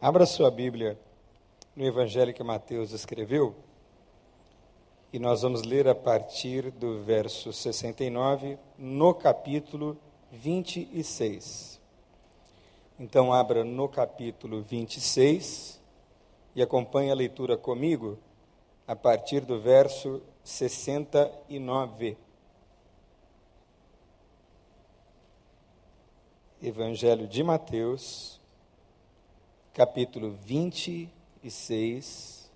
Abra sua Bíblia no Evangelho que Mateus escreveu e nós vamos ler a partir do verso 69, no capítulo 26. Então, abra no capítulo 26 e acompanhe a leitura comigo a partir do verso 69. Evangelho de Mateus, capítulo 26,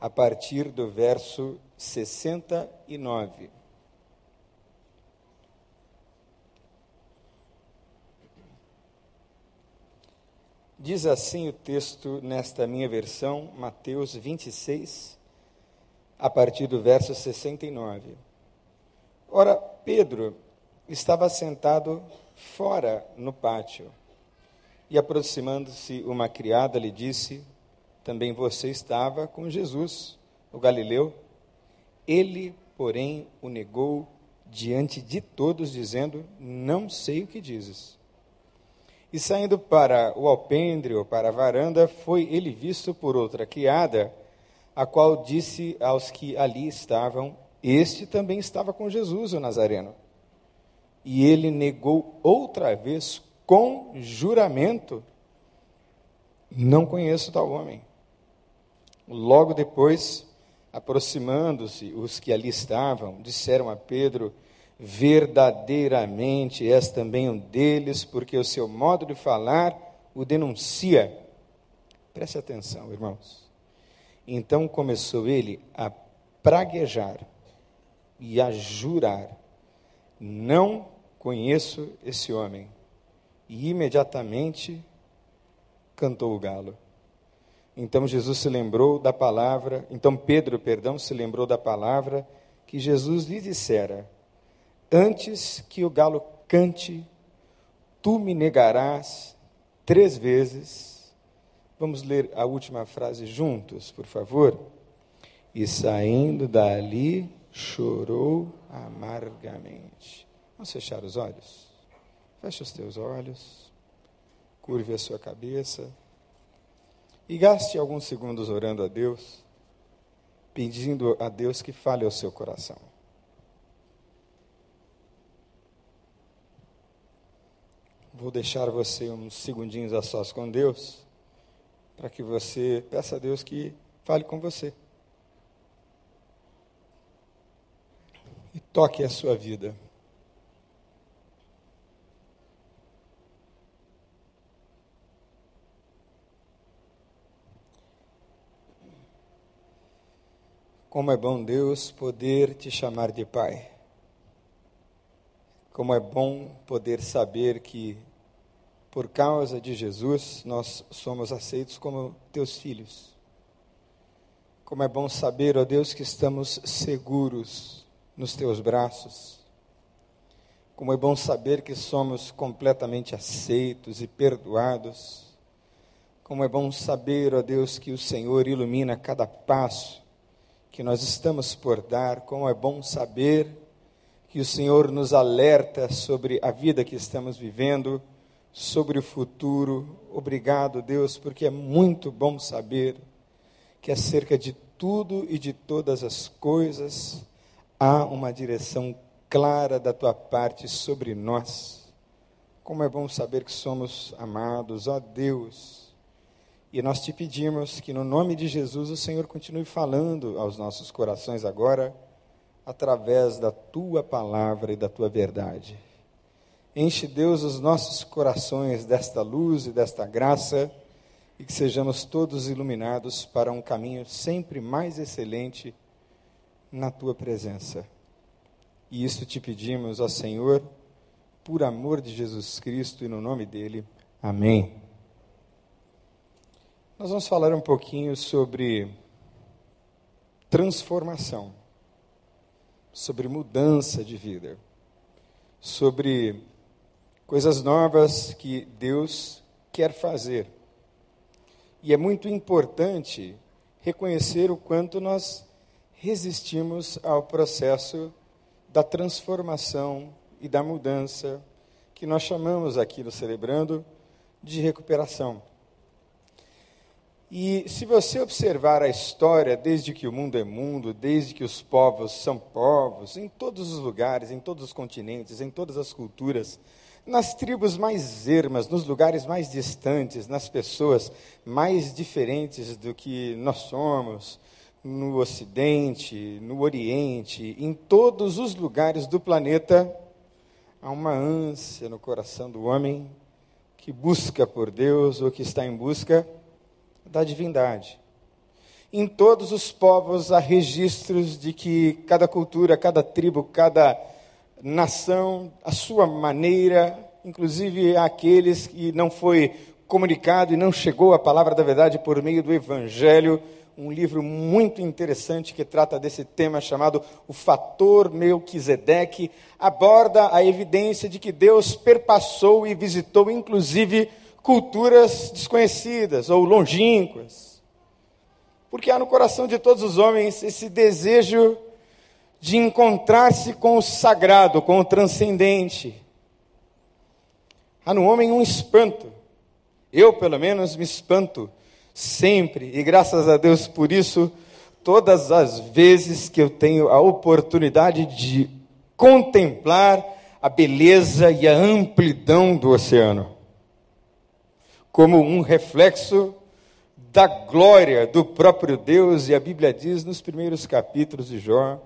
a partir do verso 69. Diz assim o texto nesta minha versão, Mateus 26, a partir do verso 69. Ora, Pedro estava sentado fora no pátio. E aproximando-se uma criada lhe disse: Também você estava com Jesus, o Galileu. Ele, porém, o negou diante de todos, dizendo: Não sei o que dizes. E saindo para o alpendre ou para a varanda, foi ele visto por outra criada, a qual disse aos que ali estavam: Este também estava com Jesus, o Nazareno. E ele negou outra vez com juramento: Não conheço tal homem. Logo depois, aproximando-se os que ali estavam, disseram a Pedro: Verdadeiramente és também um deles, porque o seu modo de falar o denuncia. Preste atenção, irmãos. Então começou ele a praguejar e a jurar: Não Conheço esse homem. E imediatamente cantou o galo. Então Jesus se lembrou da palavra, então Pedro, perdão, se lembrou da palavra que Jesus lhe dissera: Antes que o galo cante, tu me negarás três vezes. Vamos ler a última frase juntos, por favor? E saindo dali, chorou amargamente. Vamos fechar os olhos? Feche os teus olhos, curve a sua cabeça e gaste alguns segundos orando a Deus, pedindo a Deus que fale ao seu coração. Vou deixar você uns segundinhos a sós com Deus, para que você peça a Deus que fale com você. E toque a sua vida. Como é bom, Deus, poder te chamar de Pai. Como é bom poder saber que, por causa de Jesus, nós somos aceitos como teus filhos. Como é bom saber, ó Deus, que estamos seguros nos teus braços. Como é bom saber que somos completamente aceitos e perdoados. Como é bom saber, ó Deus, que o Senhor ilumina cada passo que nós estamos por dar, como é bom saber que o Senhor nos alerta sobre a vida que estamos vivendo, sobre o futuro. Obrigado, Deus, porque é muito bom saber que acerca de tudo e de todas as coisas há uma direção clara da tua parte sobre nós. Como é bom saber que somos amados, ó Deus e nós te pedimos que, no nome de Jesus, o Senhor continue falando aos nossos corações agora, através da tua palavra e da tua verdade. Enche, Deus, os nossos corações desta luz e desta graça, e que sejamos todos iluminados para um caminho sempre mais excelente na tua presença. E isso te pedimos, ó Senhor, por amor de Jesus Cristo e no nome dele. Amém. Nós vamos falar um pouquinho sobre transformação, sobre mudança de vida, sobre coisas novas que Deus quer fazer. E é muito importante reconhecer o quanto nós resistimos ao processo da transformação e da mudança que nós chamamos aqui no Celebrando de recuperação. E se você observar a história, desde que o mundo é mundo, desde que os povos são povos, em todos os lugares, em todos os continentes, em todas as culturas, nas tribos mais ermas, nos lugares mais distantes, nas pessoas mais diferentes do que nós somos, no Ocidente, no Oriente, em todos os lugares do planeta, há uma ânsia no coração do homem que busca por Deus ou que está em busca da divindade. Em todos os povos há registros de que cada cultura, cada tribo, cada nação, a sua maneira, inclusive aqueles que não foi comunicado e não chegou a palavra da verdade por meio do evangelho, um livro muito interessante que trata desse tema chamado O Fator Melquisedeque, aborda a evidência de que Deus perpassou e visitou inclusive culturas desconhecidas ou longínquas. Porque há no coração de todos os homens esse desejo de encontrar-se com o sagrado, com o transcendente. Há no homem um espanto. Eu, pelo menos, me espanto sempre, e graças a Deus por isso, todas as vezes que eu tenho a oportunidade de contemplar a beleza e a amplidão do oceano como um reflexo da glória do próprio Deus, e a Bíblia diz nos primeiros capítulos de Jó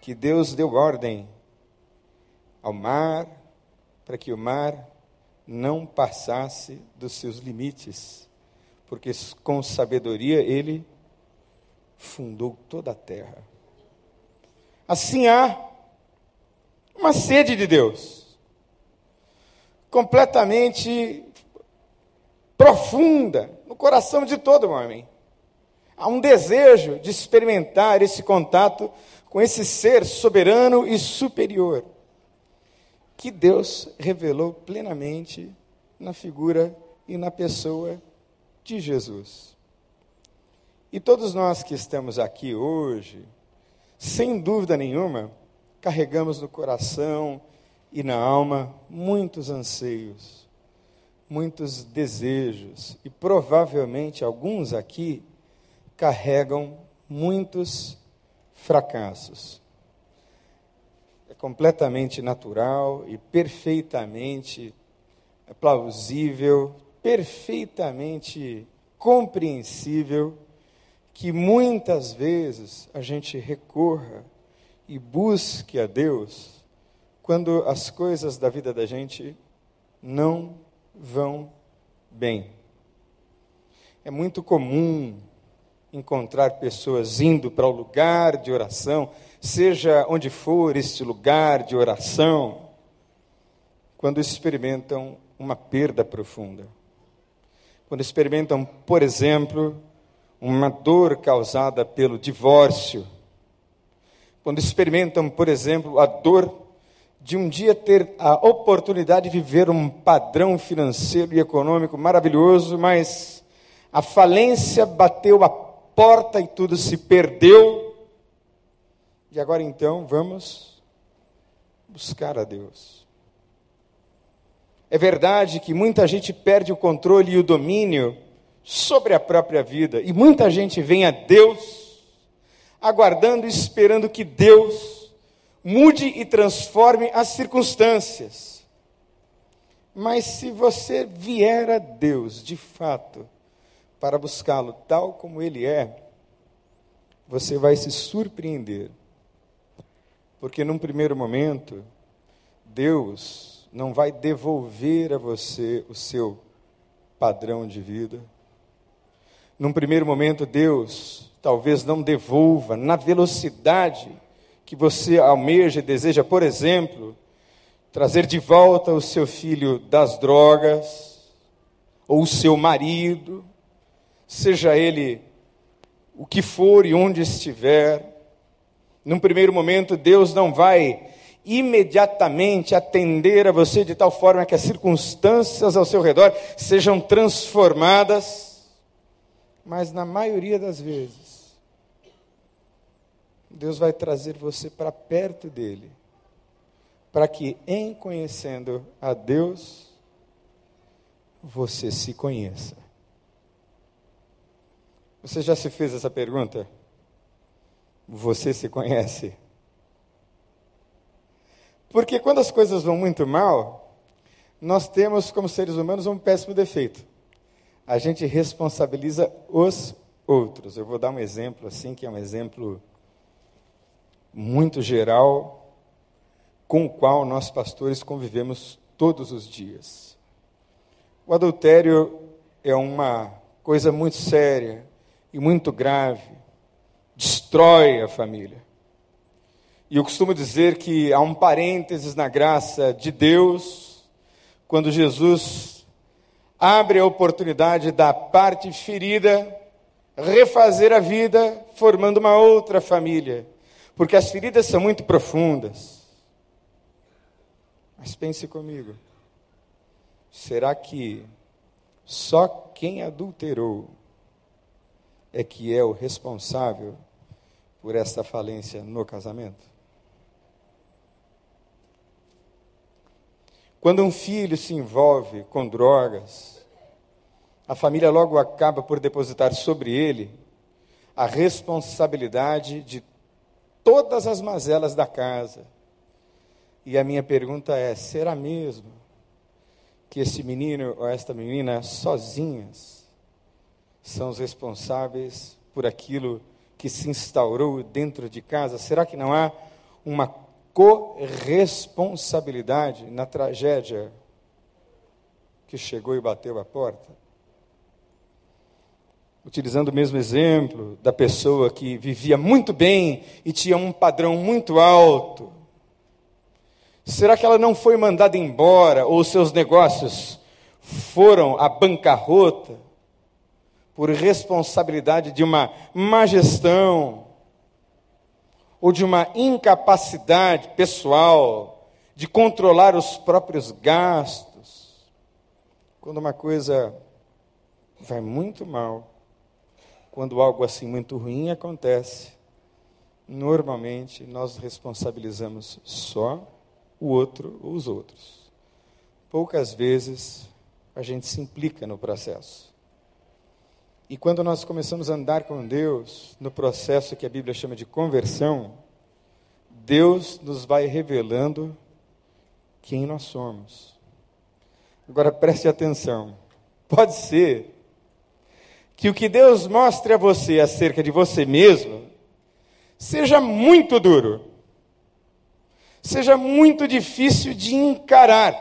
que Deus deu ordem ao mar para que o mar não passasse dos seus limites, porque com sabedoria ele fundou toda a terra. Assim há uma sede de Deus, completamente profunda no coração de todo homem. Há um desejo de experimentar esse contato com esse ser soberano e superior que Deus revelou plenamente na figura e na pessoa de Jesus. E todos nós que estamos aqui hoje, sem dúvida nenhuma, carregamos no coração e na alma muitos anseios muitos desejos e provavelmente alguns aqui carregam muitos fracassos. É completamente natural e perfeitamente plausível, perfeitamente compreensível que muitas vezes a gente recorra e busque a Deus quando as coisas da vida da gente não vão bem. É muito comum encontrar pessoas indo para o lugar de oração, seja onde for este lugar de oração, quando experimentam uma perda profunda. Quando experimentam, por exemplo, uma dor causada pelo divórcio. Quando experimentam, por exemplo, a dor de um dia ter a oportunidade de viver um padrão financeiro e econômico maravilhoso, mas a falência bateu a porta e tudo se perdeu. E agora então vamos buscar a Deus. É verdade que muita gente perde o controle e o domínio sobre a própria vida, e muita gente vem a Deus aguardando e esperando que Deus mude e transforme as circunstâncias. Mas se você vier a Deus de fato para buscá-lo tal como ele é, você vai se surpreender. Porque num primeiro momento, Deus não vai devolver a você o seu padrão de vida. Num primeiro momento, Deus talvez não devolva na velocidade que você almeja e deseja, por exemplo, trazer de volta o seu filho das drogas, ou o seu marido, seja ele o que for e onde estiver. Num primeiro momento, Deus não vai imediatamente atender a você de tal forma que as circunstâncias ao seu redor sejam transformadas, mas na maioria das vezes, Deus vai trazer você para perto dele, para que, em conhecendo a Deus, você se conheça. Você já se fez essa pergunta? Você se conhece? Porque quando as coisas vão muito mal, nós temos, como seres humanos, um péssimo defeito. A gente responsabiliza os outros. Eu vou dar um exemplo assim, que é um exemplo muito geral, com o qual nós pastores convivemos todos os dias. O adultério é uma coisa muito séria e muito grave, destrói a família. E eu costumo dizer que há um parênteses na graça de Deus, quando Jesus abre a oportunidade da parte ferida refazer a vida formando uma outra família, porque as feridas são muito profundas. Mas pense comigo, será que só quem adulterou é que é o responsável por esta falência no casamento? Quando um filho se envolve com drogas, a família logo acaba por depositar sobre ele a responsabilidade de todas as mazelas da casa. E a minha pergunta é: será mesmo que esse menino ou esta menina sozinhas são os responsáveis por aquilo que se instaurou dentro de casa? Será que não há uma corresponsabilidade na tragédia que chegou e bateu a porta? Utilizando o mesmo exemplo da pessoa que vivia muito bem e tinha um padrão muito alto. Será que ela não foi mandada embora ou seus negócios foram à bancarrota por responsabilidade de uma má gestão? ou de uma incapacidade pessoal de controlar os próprios gastos. Quando uma coisa vai muito mal, quando algo assim muito ruim acontece, normalmente nós responsabilizamos só o outro ou os outros. Poucas vezes a gente se implica no processo. E quando nós começamos a andar com Deus, no processo que a Bíblia chama de conversão, Deus nos vai revelando quem nós somos. Agora preste atenção. Pode ser que o que Deus mostre a você acerca de você mesmo seja muito duro, seja muito difícil de encarar,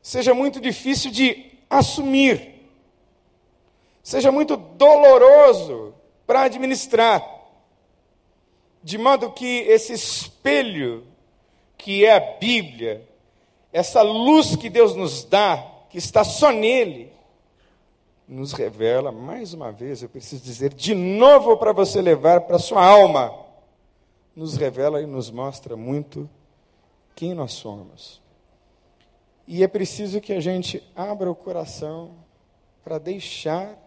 seja muito difícil de assumir seja muito doloroso para administrar, de modo que esse espelho que é a Bíblia, essa luz que Deus nos dá, que está só nele, nos revela, mais uma vez, eu preciso dizer de novo para você levar para sua alma, nos revela e nos mostra muito quem nós somos. E é preciso que a gente abra o coração para deixar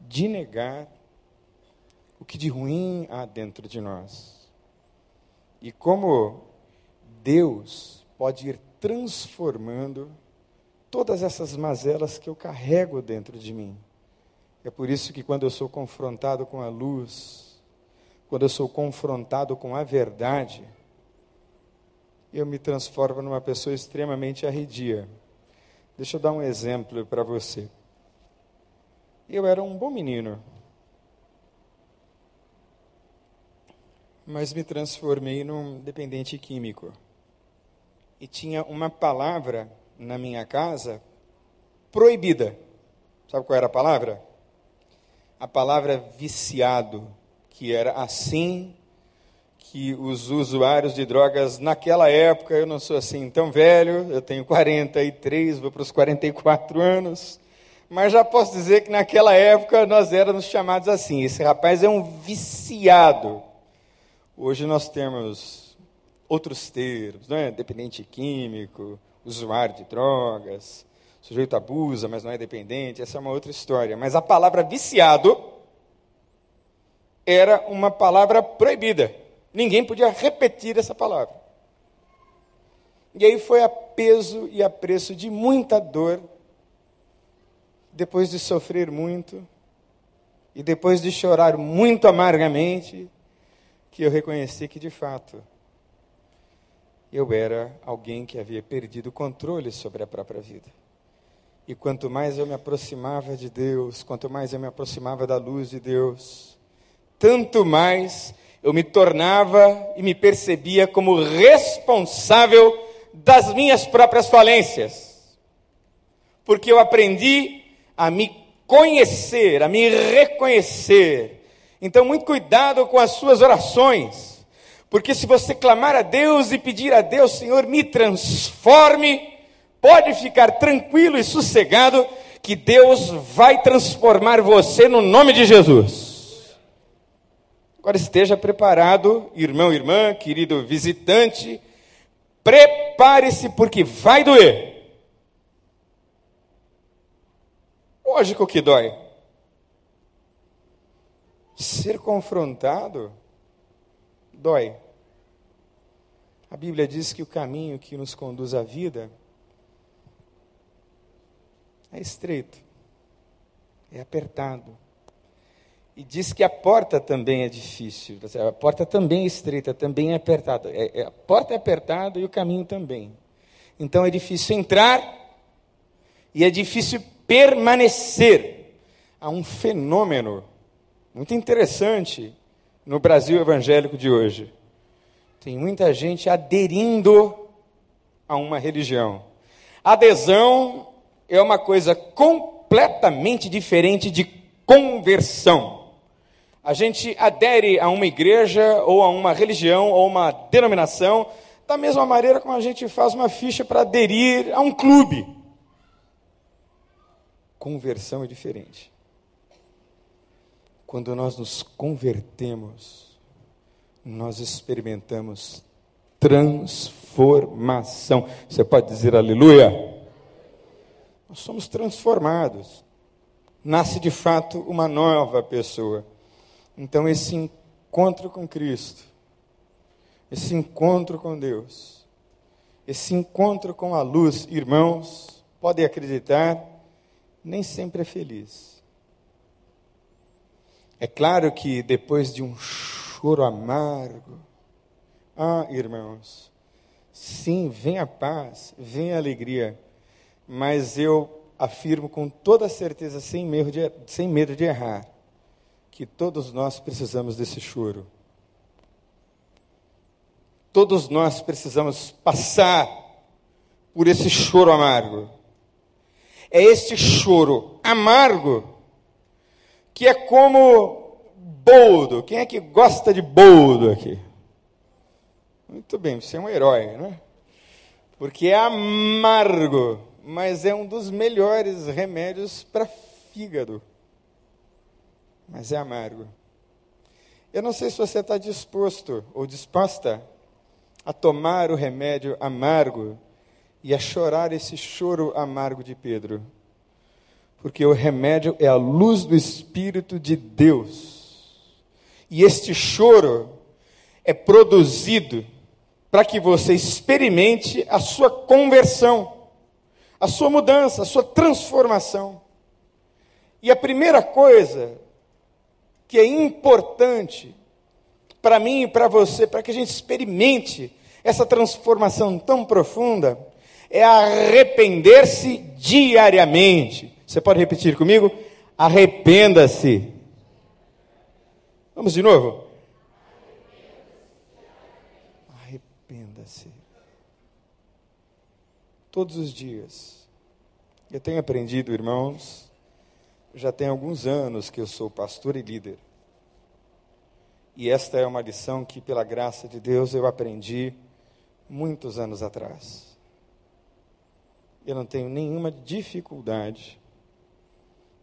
de negar o que de ruim há dentro de nós. E como Deus pode ir transformando todas essas mazelas que eu carrego dentro de mim. É por isso que quando eu sou confrontado com a luz, quando eu sou confrontado com a verdade, eu me transformo numa pessoa extremamente arredia. Deixa eu dar um exemplo para você. Eu era um bom menino, mas me transformei num dependente químico. E tinha uma palavra na minha casa proibida. Sabe qual era a palavra? A palavra viciado, que era assim que os usuários de drogas naquela época, eu não sou assim tão velho, eu tenho 43, vou para os 44 anos, mas já posso dizer que naquela época nós éramos chamados assim: esse rapaz é um viciado. Hoje nós temos outros termos, não é? Dependente químico, usuário de drogas, sujeito abusa, mas não é dependente, essa é uma outra história. Mas a palavra viciado era uma palavra proibida. Ninguém podia repetir essa palavra. E aí foi a peso e a preço de muita dor depois de sofrer muito, e depois de chorar muito amargamente, que eu reconheci que de fato eu era alguém que havia perdido o controle sobre a própria vida. E quanto mais eu me aproximava de Deus, quanto mais eu me aproximava da luz de Deus, tanto mais eu me tornava e me percebia como responsável das minhas próprias falências. Porque eu aprendi a me conhecer, a me reconhecer. Então, muito cuidado com as suas orações, porque se você clamar a Deus e pedir a Deus, Senhor, me transforme, pode ficar tranquilo e sossegado, que Deus vai transformar você no nome de Jesus. Agora esteja preparado, irmão, irmã, querido visitante, prepare-se, porque vai doer. Lógico que dói. Ser confrontado dói. A Bíblia diz que o caminho que nos conduz à vida é estreito, é apertado. E diz que a porta também é difícil. A porta também é estreita, também é apertada. É, é, a porta é apertada e o caminho também. Então é difícil entrar e é difícil permanecer. Há um fenômeno muito interessante no Brasil evangélico de hoje. Tem muita gente aderindo a uma religião. Adesão é uma coisa completamente diferente de conversão. A gente adere a uma igreja, ou a uma religião, ou uma denominação, da mesma maneira como a gente faz uma ficha para aderir a um clube conversão é diferente. Quando nós nos convertemos, nós experimentamos transformação. Você pode dizer aleluia? Nós somos transformados. Nasce de fato uma nova pessoa. Então, esse encontro com Cristo, esse encontro com Deus, esse encontro com a luz, irmãos, podem acreditar, nem sempre é feliz. É claro que depois de um choro amargo, ah, irmãos, sim, vem a paz, vem a alegria, mas eu afirmo com toda certeza, sem medo de, sem medo de errar, que todos nós precisamos desse choro. Todos nós precisamos passar por esse choro amargo é este choro amargo, que é como boldo. Quem é que gosta de boldo aqui? Muito bem, você é um herói, né? Porque é amargo, mas é um dos melhores remédios para fígado. Mas é amargo. Eu não sei se você está disposto ou disposta a tomar o remédio amargo e a chorar esse choro amargo de Pedro. Porque o remédio é a luz do Espírito de Deus. E este choro é produzido para que você experimente a sua conversão, a sua mudança, a sua transformação. E a primeira coisa que é importante para mim e para você, para que a gente experimente essa transformação tão profunda, é arrepender-se diariamente. Você pode repetir comigo? Arrependa-se. Vamos de novo? Arrependa-se. Todos os dias. Eu tenho aprendido, irmãos, já tem alguns anos que eu sou pastor e líder. E esta é uma lição que, pela graça de Deus, eu aprendi muitos anos atrás eu não tenho nenhuma dificuldade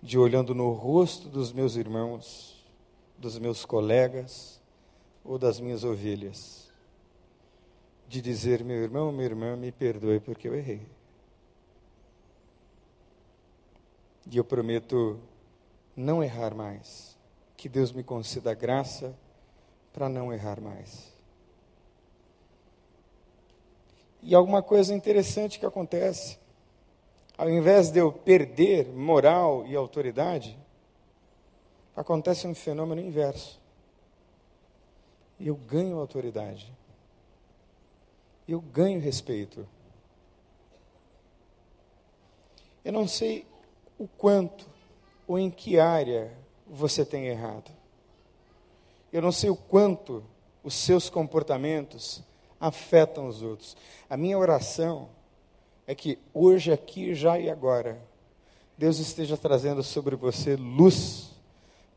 de olhando no rosto dos meus irmãos, dos meus colegas ou das minhas ovelhas, de dizer: meu irmão, minha irmã, me perdoe porque eu errei. E eu prometo não errar mais. Que Deus me conceda graça para não errar mais. E alguma coisa interessante que acontece. ao invés de eu perder moral e autoridade, acontece um fenômeno inverso. Eu ganho autoridade. Eu ganho respeito. Eu não sei o quanto ou em que área você tem errado. Eu não sei o quanto os seus comportamentos afetam os outros. A minha oração é que hoje, aqui, já e agora, Deus esteja trazendo sobre você luz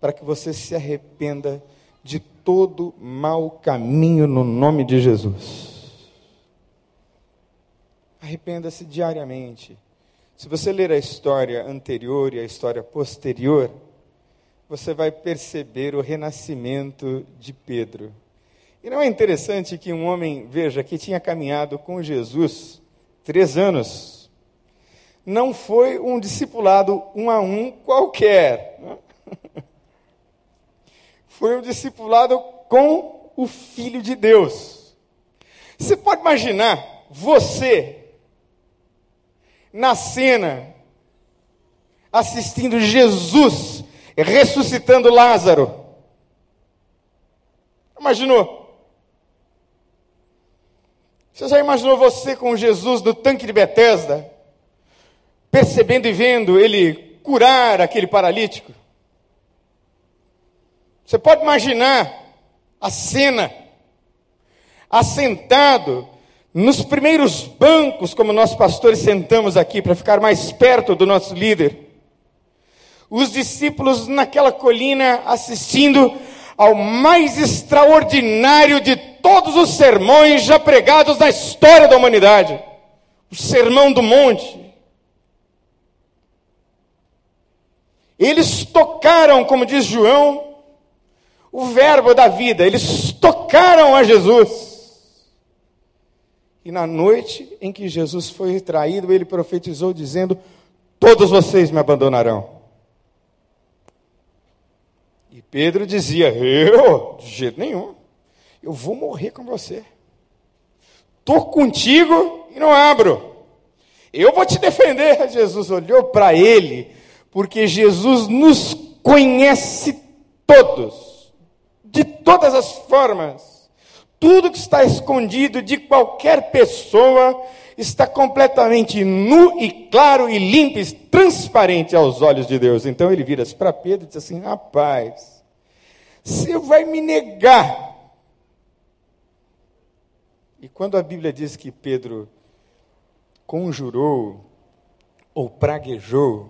para que você se arrependa de todo mau caminho no nome de Jesus. Arrependa-se diariamente. Se você ler a história anterior e a história posterior, você vai perceber o renascimento de Pedro. E não é interessante que um homem, veja, que tinha caminhado com Jesus três anos, não foi um discipulado um a um qualquer. Né? Foi um discipulado com o Filho de Deus. Você pode imaginar você na cena assistindo Jesus ressuscitando Lázaro. Imaginou? Você já imaginou você com Jesus no tanque de Betesda, percebendo e vendo ele curar aquele paralítico? Você pode imaginar a cena, assentado nos primeiros bancos, como nós pastores sentamos aqui para ficar mais perto do nosso líder os discípulos naquela colina assistindo ao mais extraordinário de todos os sermões já pregados na história da humanidade o Sermão do Monte. Eles tocaram, como diz João, o Verbo da vida, eles tocaram a Jesus. E na noite em que Jesus foi traído, ele profetizou dizendo: Todos vocês me abandonarão. E Pedro dizia: Eu, de jeito nenhum, eu vou morrer com você. Estou contigo e não abro. Eu vou te defender. Jesus olhou para ele, porque Jesus nos conhece todos, de todas as formas. Tudo que está escondido de qualquer pessoa está completamente nu e claro e limpo e transparente aos olhos de Deus. Então ele vira-se para Pedro e diz assim: Rapaz, você vai me negar. E quando a Bíblia diz que Pedro conjurou ou praguejou,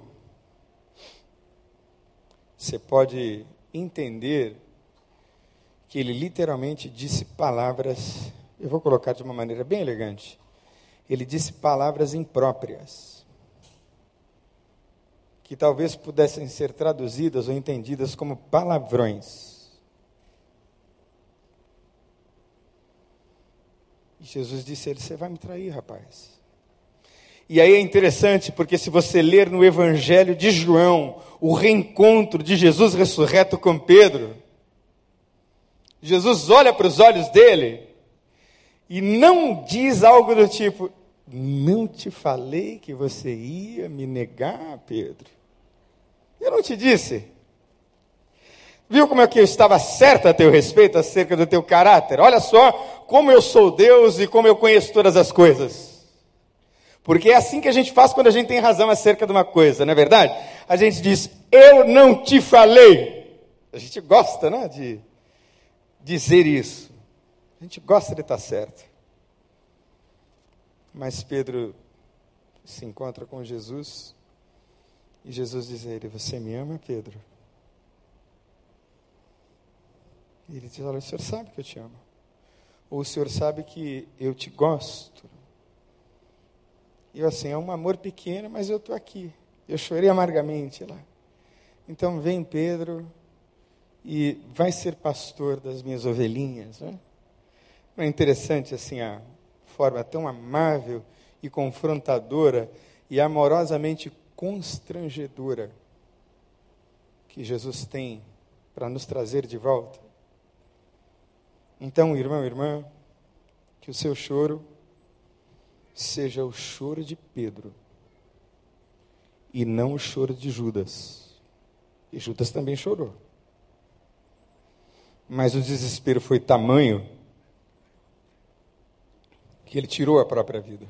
você pode entender que ele literalmente disse palavras, eu vou colocar de uma maneira bem elegante, ele disse palavras impróprias, que talvez pudessem ser traduzidas ou entendidas como palavrões. E Jesus disse a ele: Você vai me trair, rapaz. E aí é interessante, porque se você ler no Evangelho de João o reencontro de Jesus ressurreto com Pedro, Jesus olha para os olhos dele e não diz algo do tipo: não te falei que você ia me negar, Pedro? Eu não te disse. Viu como é que eu estava certa a teu respeito acerca do teu caráter? Olha só como eu sou Deus e como eu conheço todas as coisas. Porque é assim que a gente faz quando a gente tem razão acerca de uma coisa, não é verdade? A gente diz, eu não te falei. A gente gosta, né, de dizer isso. A gente gosta de estar certo. Mas Pedro se encontra com Jesus e Jesus diz a ele: Você me ama, Pedro? E ele diz: Olha, o senhor sabe que eu te amo. Ou o senhor sabe que eu te gosto. E eu assim, é um amor pequeno, mas eu estou aqui. Eu chorei amargamente lá. Então vem Pedro e vai ser pastor das minhas ovelhinhas. Né? É interessante assim a forma tão amável e confrontadora e amorosamente constrangedora que Jesus tem para nos trazer de volta. Então, irmão, irmã, que o seu choro seja o choro de Pedro, e não o choro de Judas. E Judas também chorou. Mas o desespero foi tamanho que ele tirou a própria vida.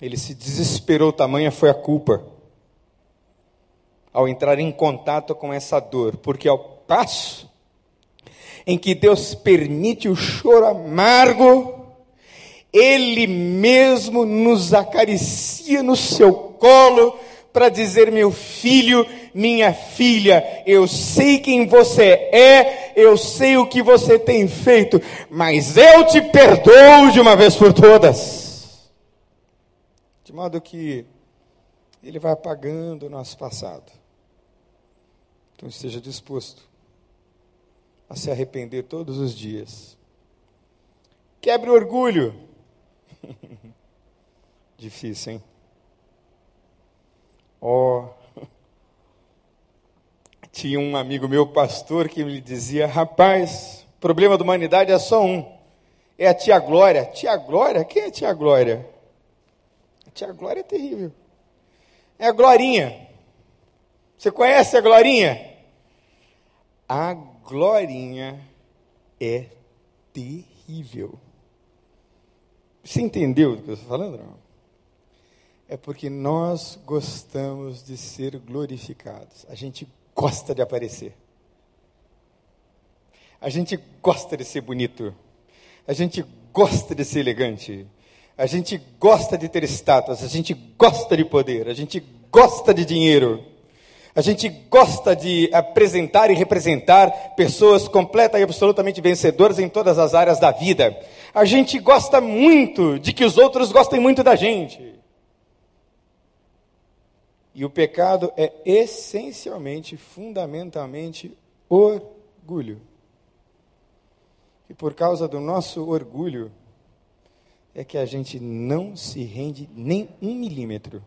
Ele se desesperou, tamanha foi a culpa ao entrar em contato com essa dor, porque ao passo em que Deus permite o choro amargo, Ele mesmo nos acaricia no seu colo para dizer: meu filho, minha filha, eu sei quem você é, eu sei o que você tem feito, mas eu te perdoo de uma vez por todas. De modo que Ele vai apagando o nosso passado. Então esteja disposto a se arrepender todos os dias. Quebre o orgulho. Difícil, hein? Ó. Oh. Tinha um amigo meu, pastor, que me dizia: rapaz, o problema da humanidade é só um. É a tia Glória. Tia Glória? Quem é a tia Glória? A tia Glória é terrível. É a Glorinha. Você conhece a Glorinha? A glorinha é terrível. Você entendeu do que eu estou falando? Não? É porque nós gostamos de ser glorificados. A gente gosta de aparecer. A gente gosta de ser bonito. A gente gosta de ser elegante. A gente gosta de ter status. A gente gosta de poder. A gente gosta de dinheiro. A gente gosta de apresentar e representar pessoas completas e absolutamente vencedoras em todas as áreas da vida. A gente gosta muito de que os outros gostem muito da gente. E o pecado é essencialmente, fundamentalmente, orgulho. E por causa do nosso orgulho, é que a gente não se rende nem um milímetro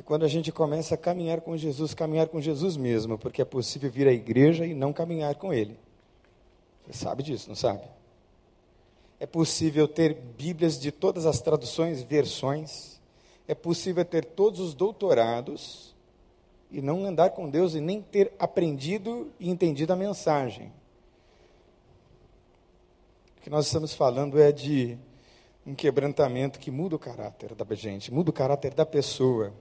e quando a gente começa a caminhar com Jesus, caminhar com Jesus mesmo, porque é possível vir à igreja e não caminhar com Ele. Você sabe disso, não sabe? É possível ter Bíblias de todas as traduções, versões. É possível ter todos os doutorados e não andar com Deus e nem ter aprendido e entendido a mensagem. O que nós estamos falando é de um quebrantamento que muda o caráter da gente, muda o caráter da pessoa.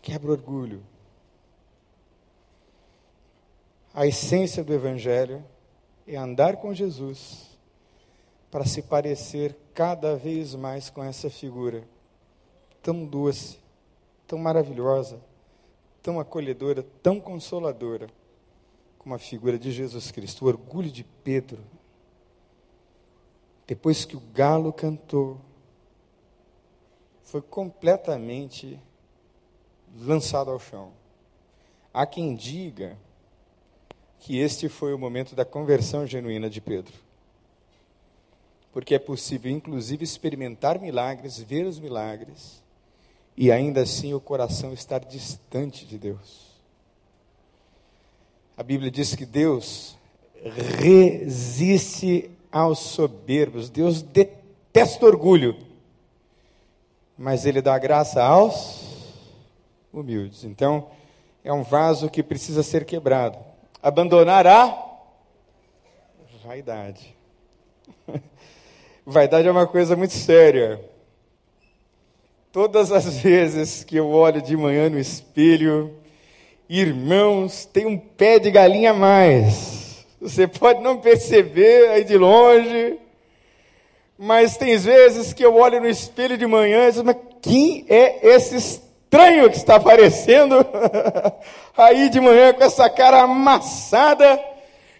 Quebra o orgulho. A essência do Evangelho é andar com Jesus para se parecer cada vez mais com essa figura tão doce, tão maravilhosa, tão acolhedora, tão consoladora, como a figura de Jesus Cristo. O orgulho de Pedro, depois que o galo cantou, foi completamente lançado ao chão. Há quem diga que este foi o momento da conversão genuína de Pedro. Porque é possível, inclusive, experimentar milagres, ver os milagres, e ainda assim o coração estar distante de Deus. A Bíblia diz que Deus resiste aos soberbos, Deus detesta orgulho, mas Ele dá graça aos humildes. Então, é um vaso que precisa ser quebrado. Abandonar a vaidade. vaidade é uma coisa muito séria. Todas as vezes que eu olho de manhã no espelho, irmãos, tem um pé de galinha a mais. Você pode não perceber aí de longe, mas tem vezes que eu olho no espelho de manhã e digo, mas quem é esse estranho que está aparecendo aí de manhã com essa cara amassada,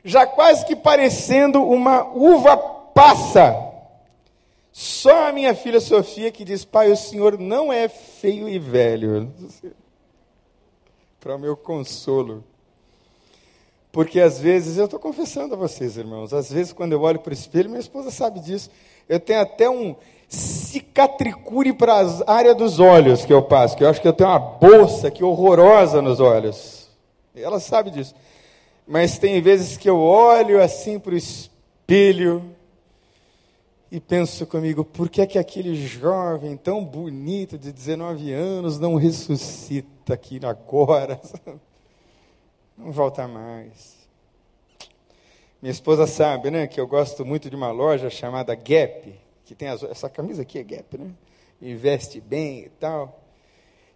já quase que parecendo uma uva passa. Só a minha filha Sofia que diz: Pai, o senhor não é feio e velho. Para o meu consolo. Porque às vezes, eu estou confessando a vocês, irmãos, às vezes quando eu olho para o espelho, minha esposa sabe disso, eu tenho até um cicatricure para a área dos olhos que eu passo, que eu acho que eu tenho uma bolsa que horrorosa nos olhos. Ela sabe disso. Mas tem vezes que eu olho assim para o espelho E penso comigo, por que é que aquele jovem tão bonito de 19 anos não ressuscita aqui agora? Não volta mais. Minha esposa sabe, né, que eu gosto muito de uma loja chamada Gap, que tem as, essa camisa aqui é Gap, né? Investe bem e tal.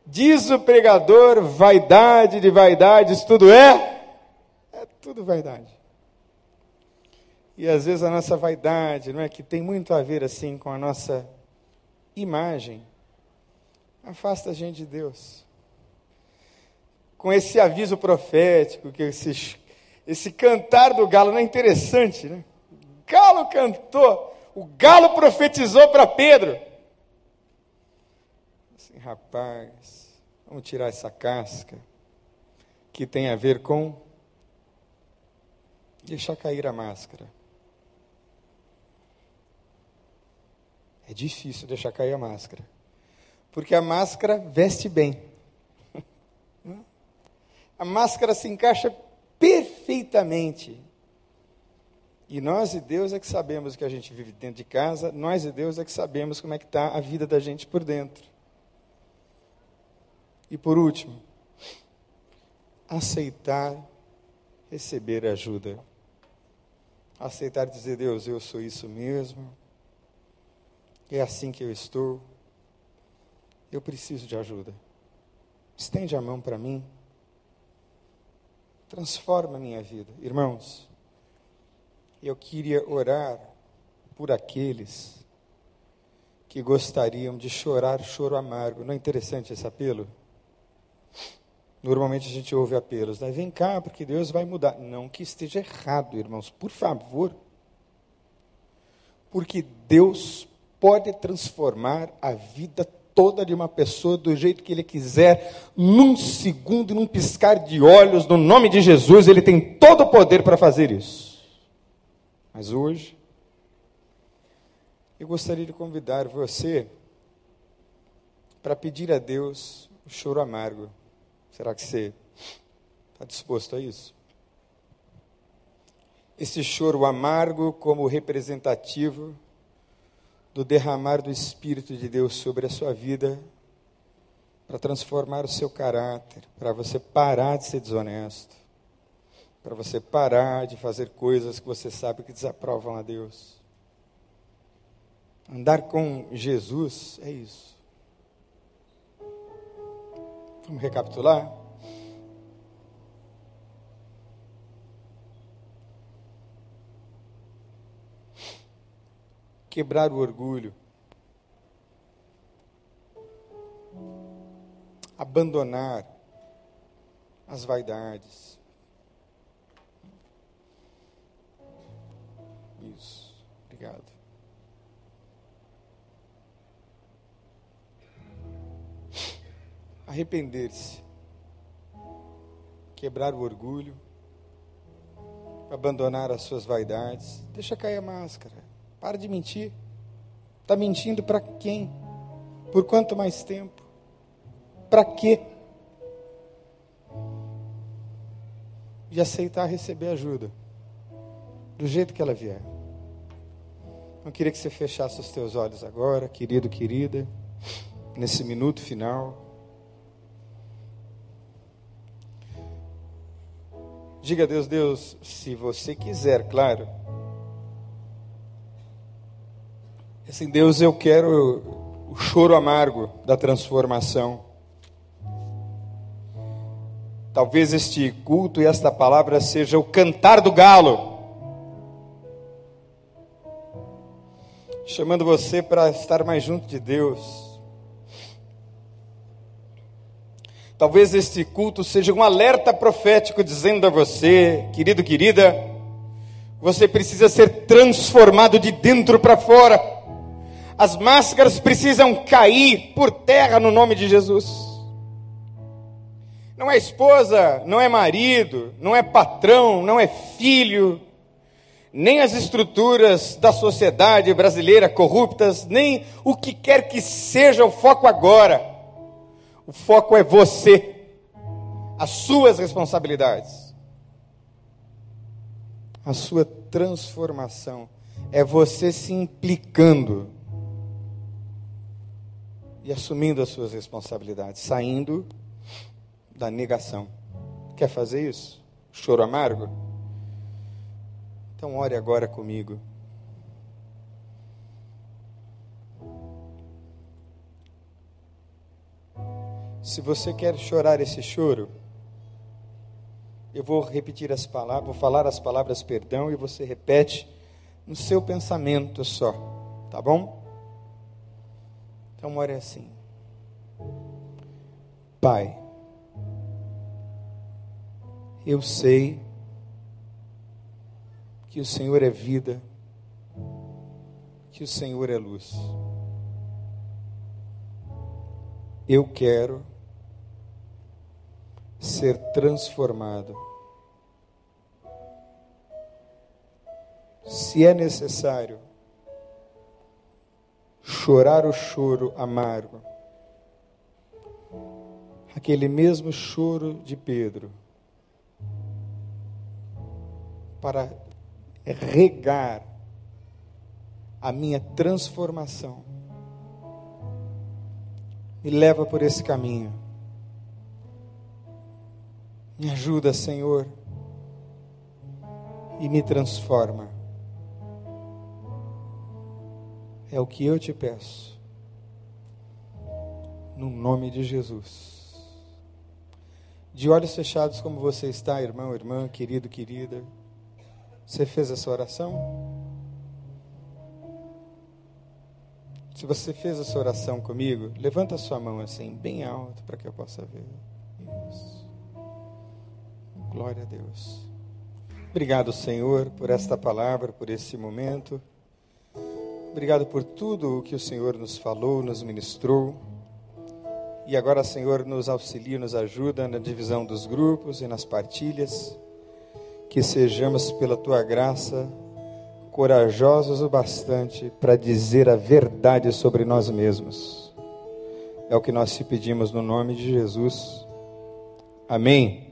Diz o pregador, vaidade de vaidades, tudo é? É tudo vaidade. E às vezes a nossa vaidade, não é que tem muito a ver assim com a nossa imagem, afasta a gente de Deus. Com esse aviso profético, que esse, esse cantar do galo não é interessante, né? O galo cantou, o galo profetizou para Pedro. Assim, rapaz, vamos tirar essa casca que tem a ver com deixar cair a máscara. É difícil deixar cair a máscara. Porque a máscara veste bem. A máscara se encaixa perfeitamente. E nós e Deus é que sabemos o que a gente vive dentro de casa, nós e Deus é que sabemos como é que está a vida da gente por dentro. E por último, aceitar receber ajuda. Aceitar dizer, Deus, eu sou isso mesmo, é assim que eu estou. Eu preciso de ajuda. Estende a mão para mim. Transforma a minha vida. Irmãos, eu queria orar por aqueles que gostariam de chorar choro amargo. Não é interessante esse apelo? Normalmente a gente ouve apelos, né? Vem cá, porque Deus vai mudar. Não que esteja errado, irmãos, por favor. Porque Deus pode transformar a vida toda de uma pessoa do jeito que ele quiser, num segundo, num piscar de olhos, no nome de Jesus, ele tem todo o poder para fazer isso. Mas hoje, eu gostaria de convidar você para pedir a Deus o choro amargo. Será que você está disposto a isso? Esse choro amargo como representativo do derramar do Espírito de Deus sobre a sua vida, para transformar o seu caráter, para você parar de ser desonesto, para você parar de fazer coisas que você sabe que desaprovam a Deus. Andar com Jesus é isso. Vamos recapitular? Quebrar o orgulho, abandonar as vaidades. Isso, obrigado. Arrepender-se, quebrar o orgulho, abandonar as suas vaidades, deixa cair a máscara. Para de mentir. Está mentindo para quem? Por quanto mais tempo? Para quê? De aceitar receber ajuda. Do jeito que ela vier. Eu queria que você fechasse os teus olhos agora, querido, querida, nesse minuto final. Diga a Deus, Deus, se você quiser, claro Assim, Deus, eu quero o choro amargo da transformação. Talvez este culto e esta palavra seja o cantar do galo. Chamando você para estar mais junto de Deus. Talvez este culto seja um alerta profético dizendo a você, querido, querida, você precisa ser transformado de dentro para fora. As máscaras precisam cair por terra no nome de Jesus. Não é esposa, não é marido, não é patrão, não é filho, nem as estruturas da sociedade brasileira corruptas, nem o que quer que seja o foco agora. O foco é você, as suas responsabilidades, a sua transformação é você se implicando e assumindo as suas responsabilidades, saindo da negação. Quer fazer isso? Choro amargo? Então, ore agora comigo. Se você quer chorar esse choro, eu vou repetir as palavras, vou falar as palavras perdão e você repete no seu pensamento só, tá bom? Então ore assim. Pai, eu sei que o Senhor é vida, que o Senhor é luz. Eu quero ser transformado. Se é necessário chorar o choro amargo, aquele mesmo choro de Pedro, para regar a minha transformação. Me leva por esse caminho. Me ajuda, Senhor, e me transforma. É o que eu te peço. No nome de Jesus. De olhos fechados, como você está, irmão, irmã, querido, querida. Você fez essa oração? Se você fez essa oração comigo, levanta a sua mão assim, bem alto, para que eu possa ver. Isso. Glória a Deus. Obrigado, Senhor, por esta palavra, por esse momento. Obrigado por tudo o que o Senhor nos falou, nos ministrou. E agora, Senhor, nos auxilia, nos ajuda na divisão dos grupos e nas partilhas. Que sejamos, pela tua graça, corajosos o bastante para dizer a verdade sobre nós mesmos. É o que nós te pedimos no nome de Jesus. Amém.